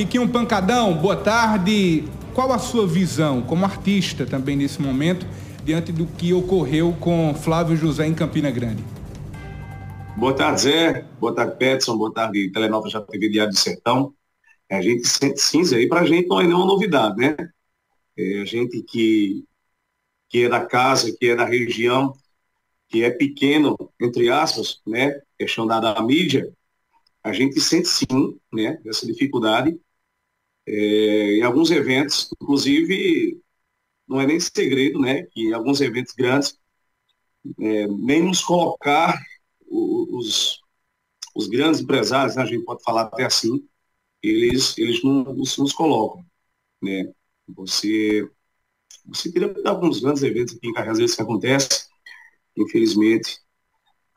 Tiquinho Pancadão, boa tarde. Qual a sua visão como artista também nesse momento, diante do que ocorreu com Flávio José em Campina Grande? Boa tarde, Zé. Boa tarde, Petson. Boa tarde, Telenova já TV Diário do Sertão. A gente sente cinza aí, pra gente não é nenhuma novidade, né? É, a gente que, que é da casa, que é da região, que é pequeno, entre aspas, né? Questão da, da mídia, a gente sente sim, né, essa dificuldade. É, em alguns eventos, inclusive, não é nem segredo, né, que em alguns eventos grandes, é, nem nos colocar os, os grandes empresários, né, a gente pode falar até assim, eles, eles não nos, nos colocam, né. Você, você teria alguns grandes eventos aqui em Carregas que acontece, infelizmente,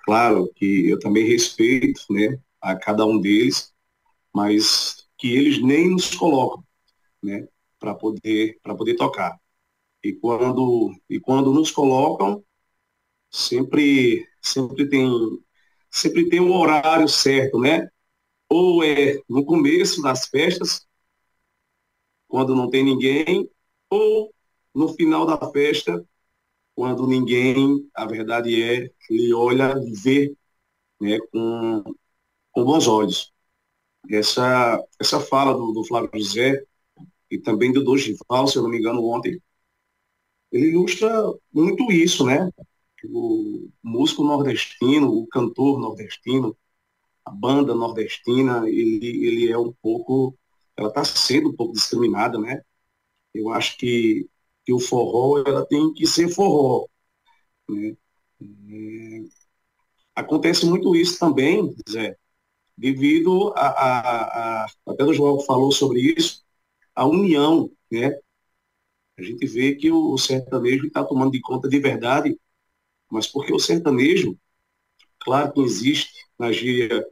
claro que eu também respeito, né, a cada um deles, mas que eles nem nos colocam, né, para poder para poder tocar. E quando e quando nos colocam, sempre sempre tem sempre tem um horário certo, né? Ou é no começo das festas, quando não tem ninguém, ou no final da festa, quando ninguém, a verdade é, lhe olha e vê né, com, com bons olhos. Essa, essa fala do, do Flávio José e também do Dorival, se eu não me engano, ontem, ele ilustra muito isso, né? O músico nordestino, o cantor nordestino, a banda nordestina, ele, ele é um pouco, ela está sendo um pouco discriminada, né? Eu acho que, que o forró, ela tem que ser forró, né? É, acontece muito isso também, Zé, devido a, a, a, até o João falou sobre isso, a união, né? A gente vê que o, sertanejo está tomando de conta de verdade, mas porque o sertanejo, claro que existe na gíria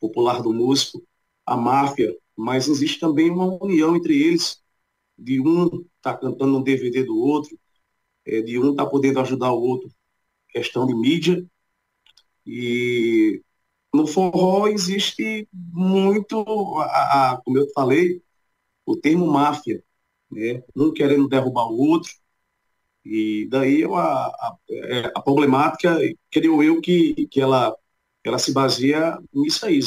popular do músico, a máfia, mas existe também uma união entre eles, de um tá cantando um DVD do outro, é, de um tá podendo ajudar o outro, questão de mídia, e no forró existe muito, a, a, como eu falei, o termo máfia, né? um querendo derrubar o outro, e daí a, a, é, a problemática, creio eu, que, que ela, ela se baseia nisso aí,